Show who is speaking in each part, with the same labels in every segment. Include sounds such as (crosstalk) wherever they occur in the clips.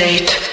Speaker 1: illuminate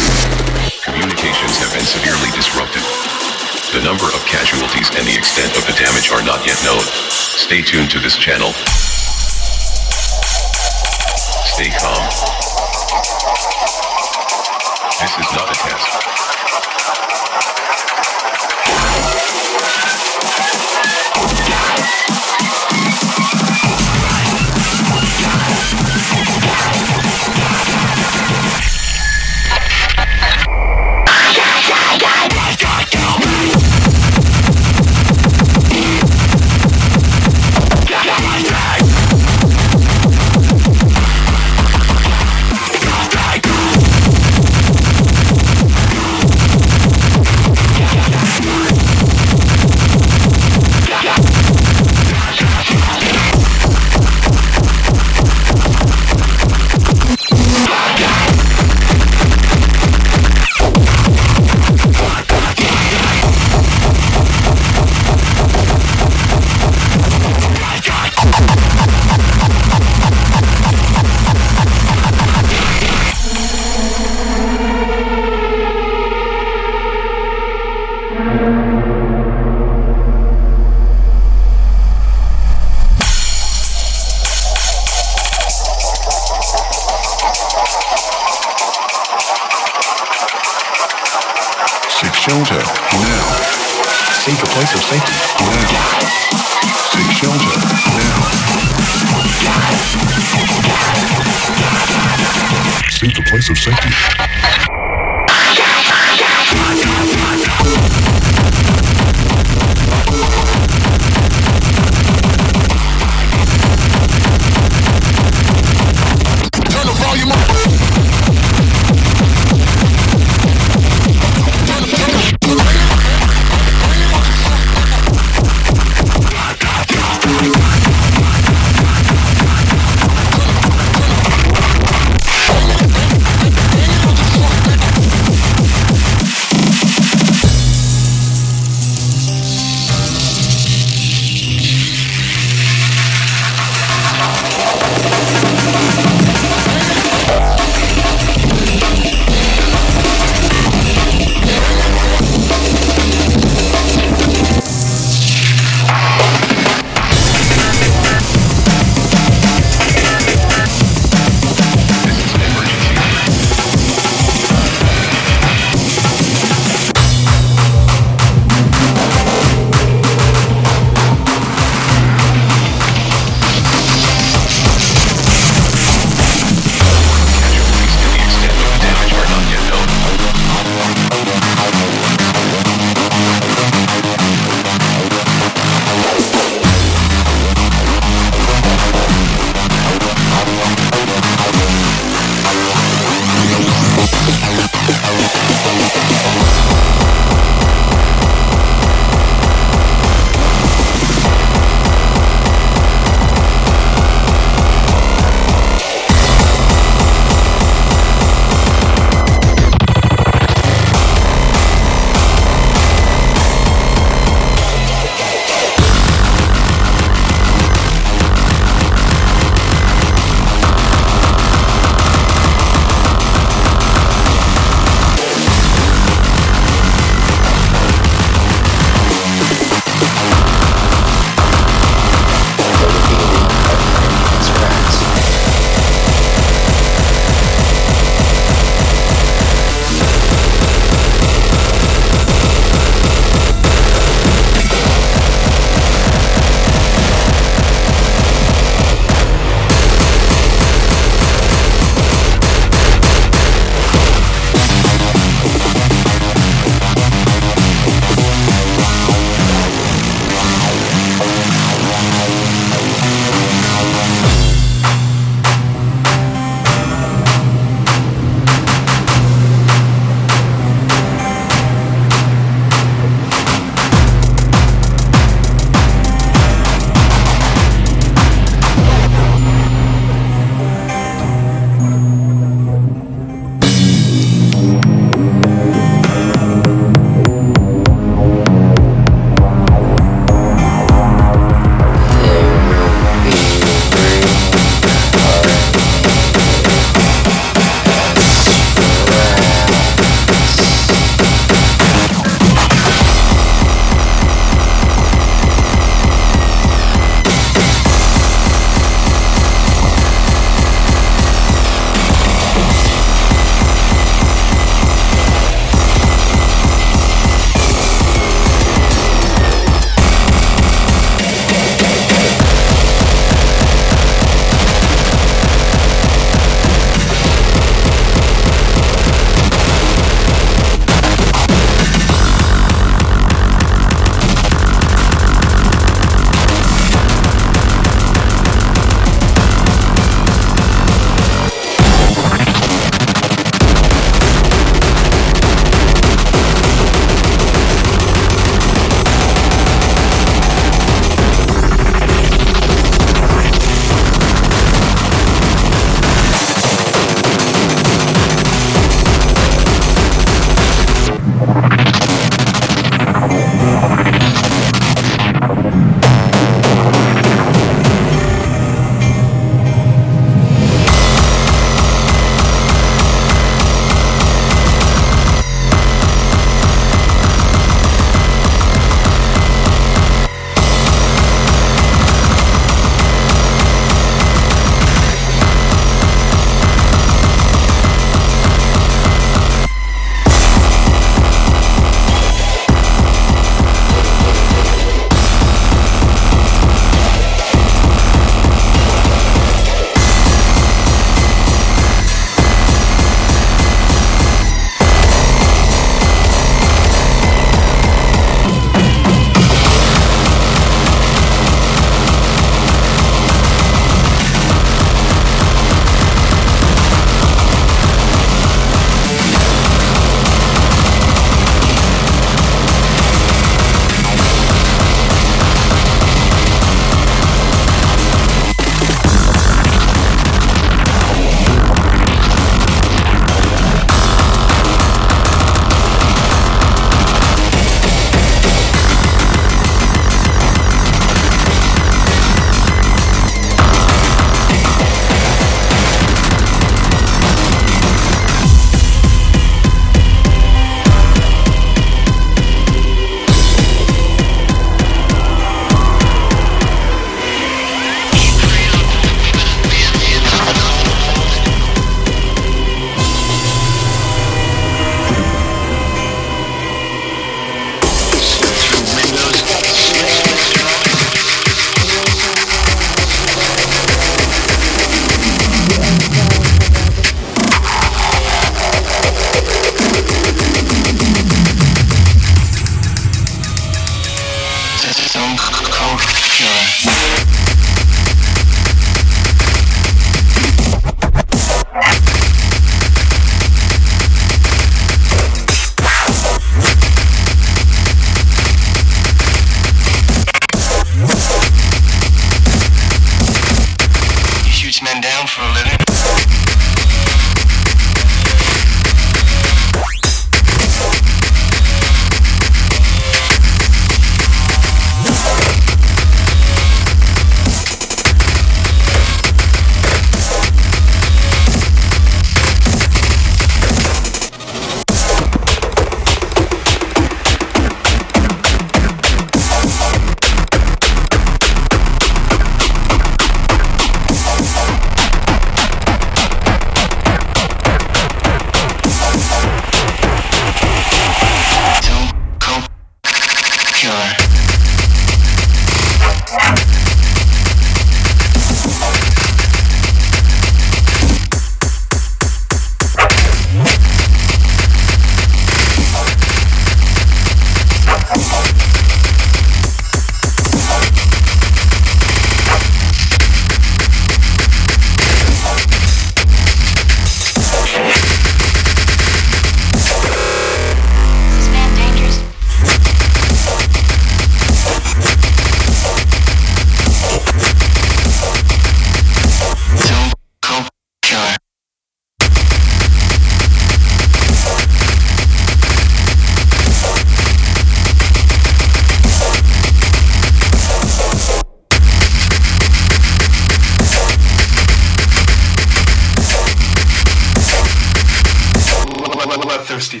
Speaker 2: bloodthirsty.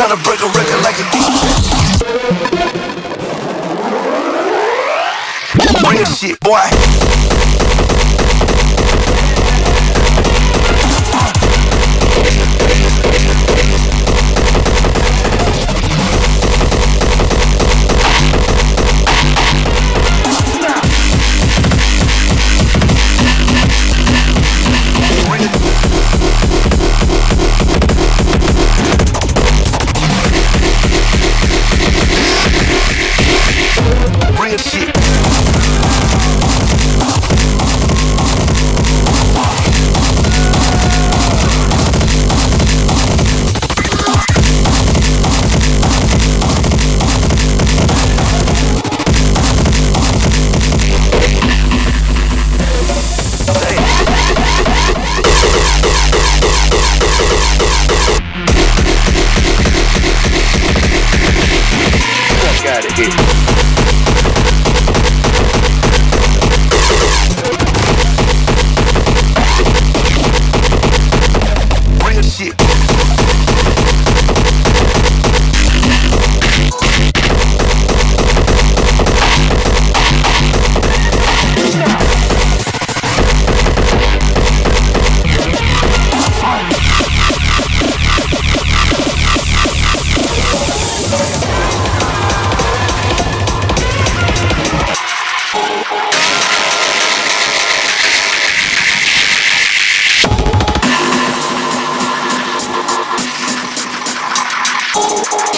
Speaker 3: trying to break a record like a (laughs) Bring the shit, boy.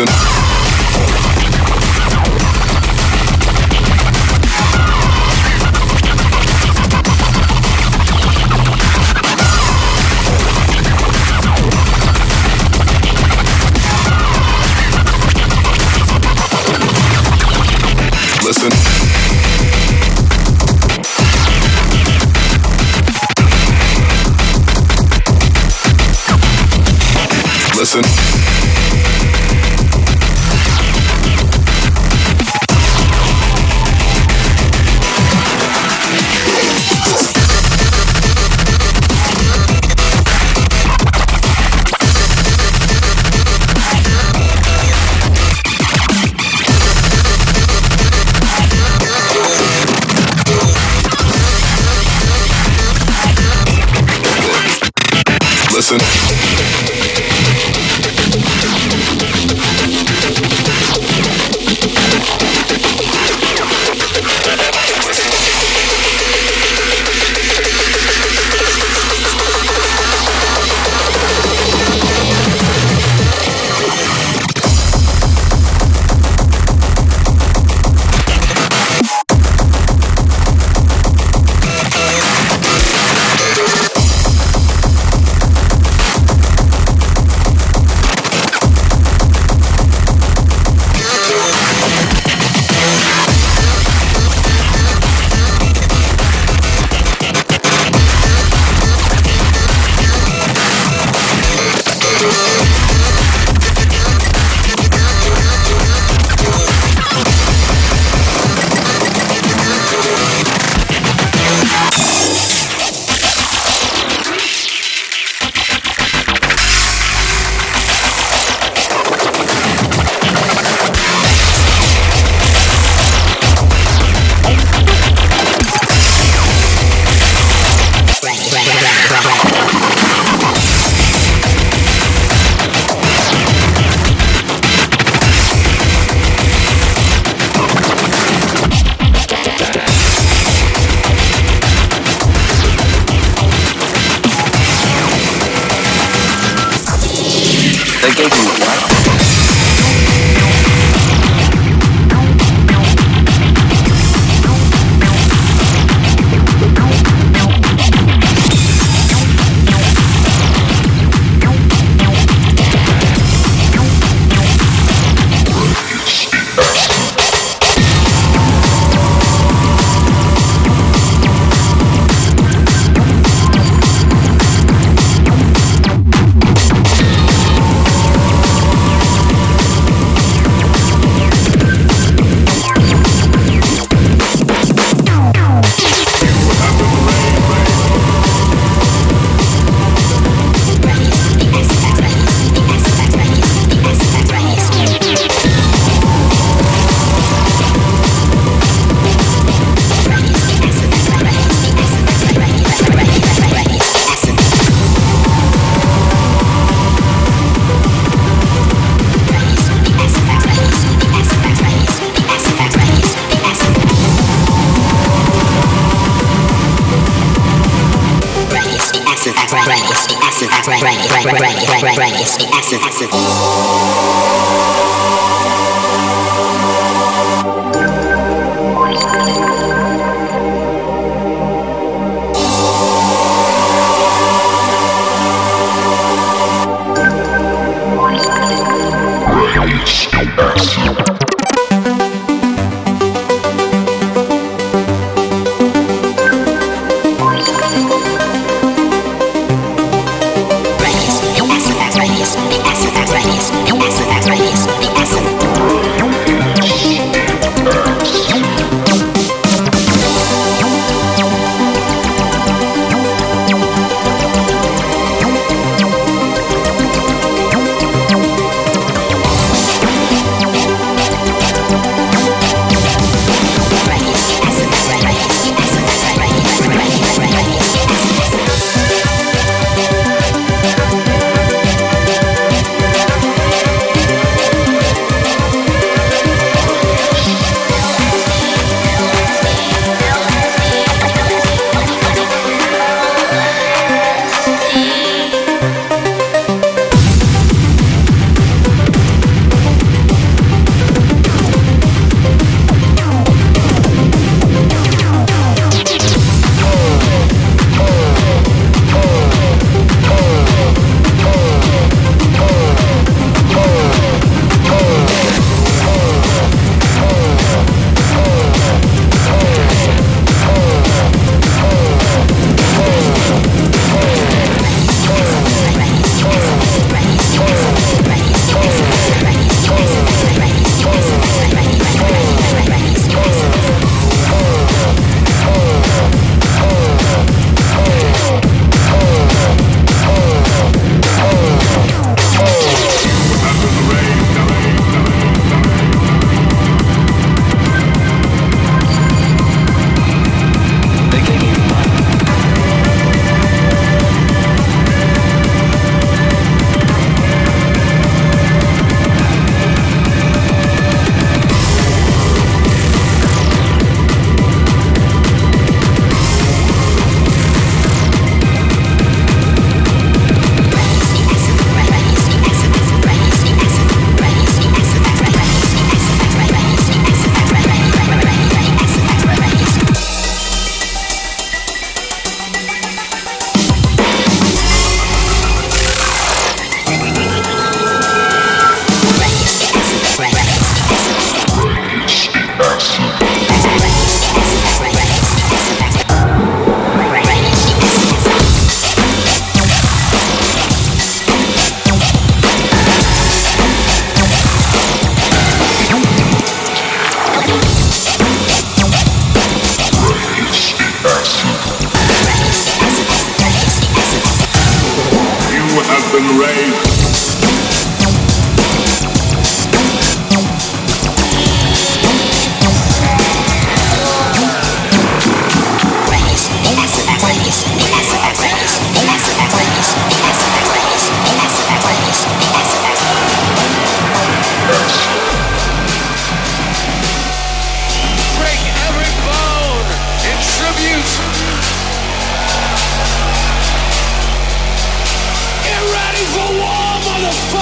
Speaker 2: listen. listen. I gave me a.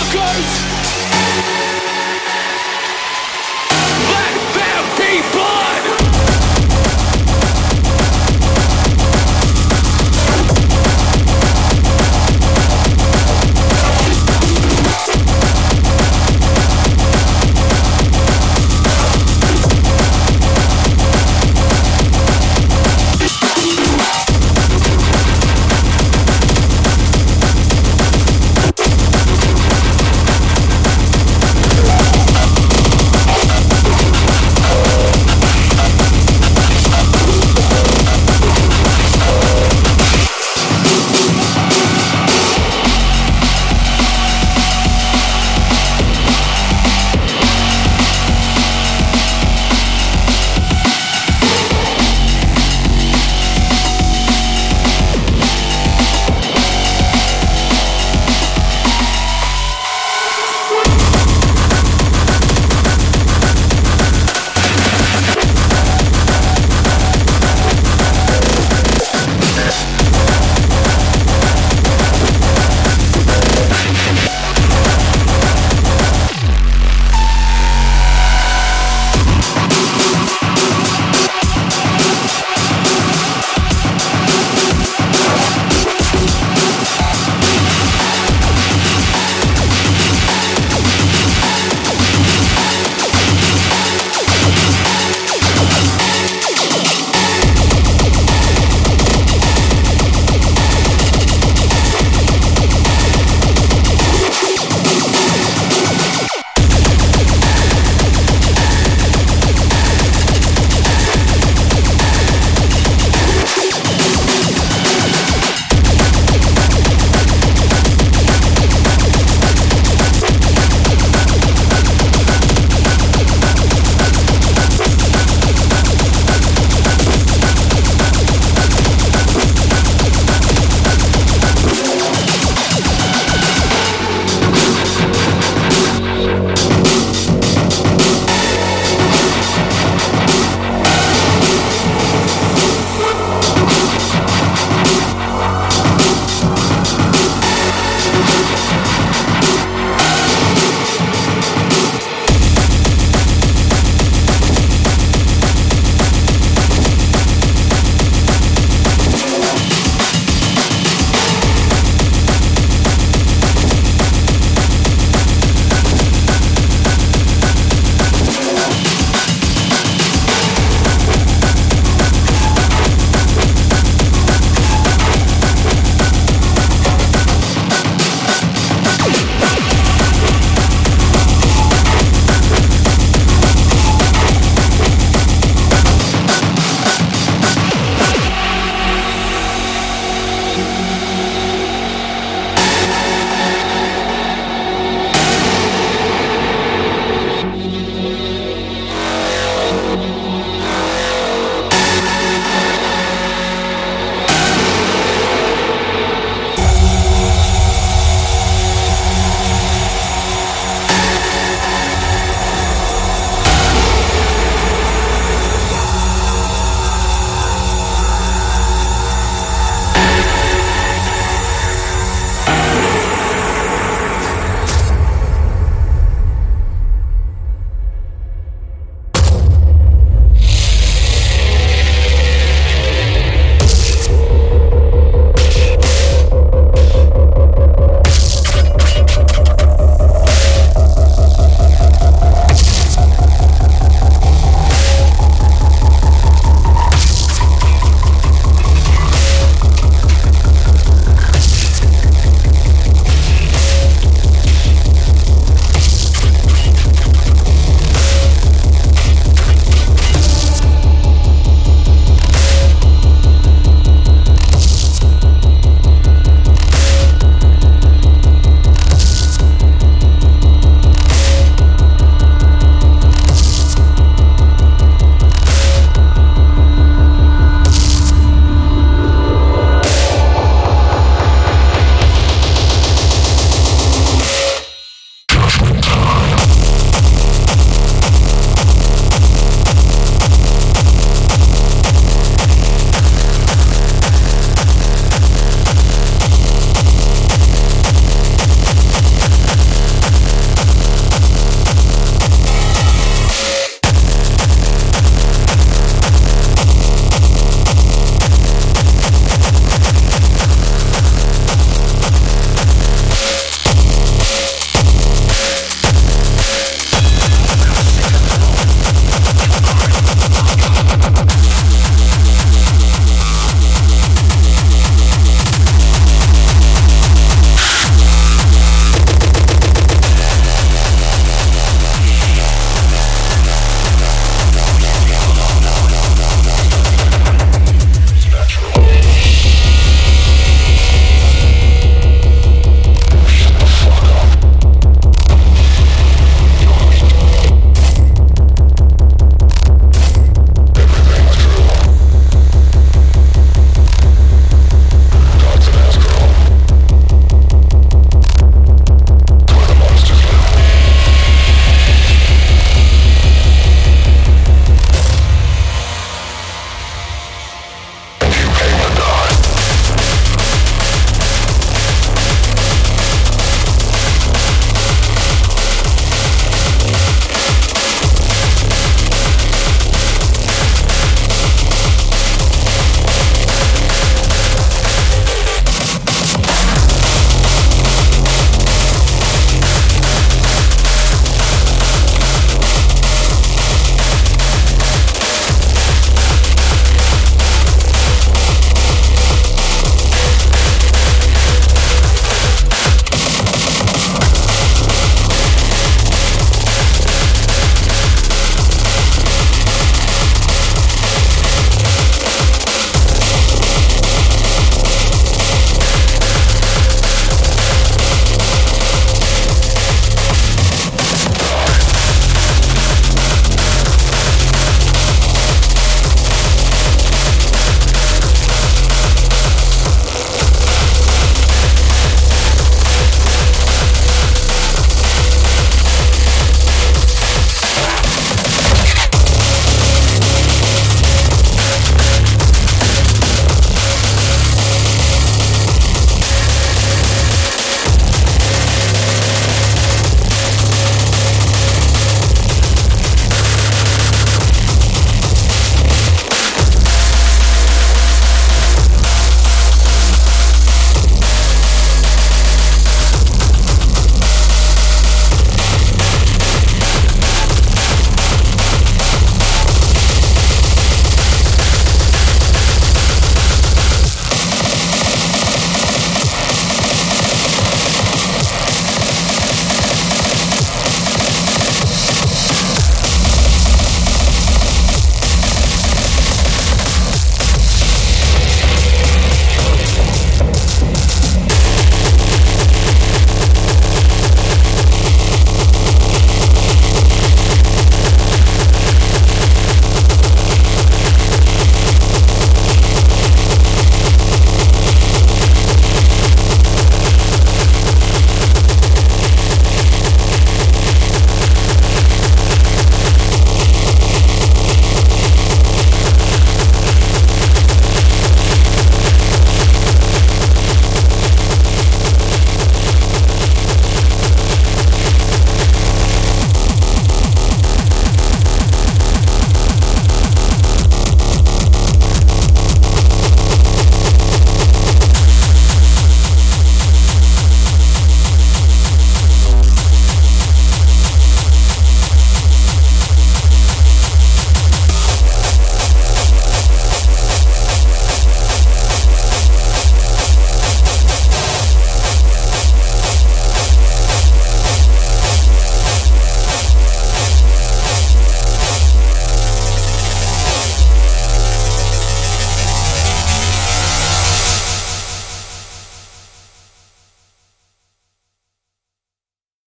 Speaker 4: motherfuckers!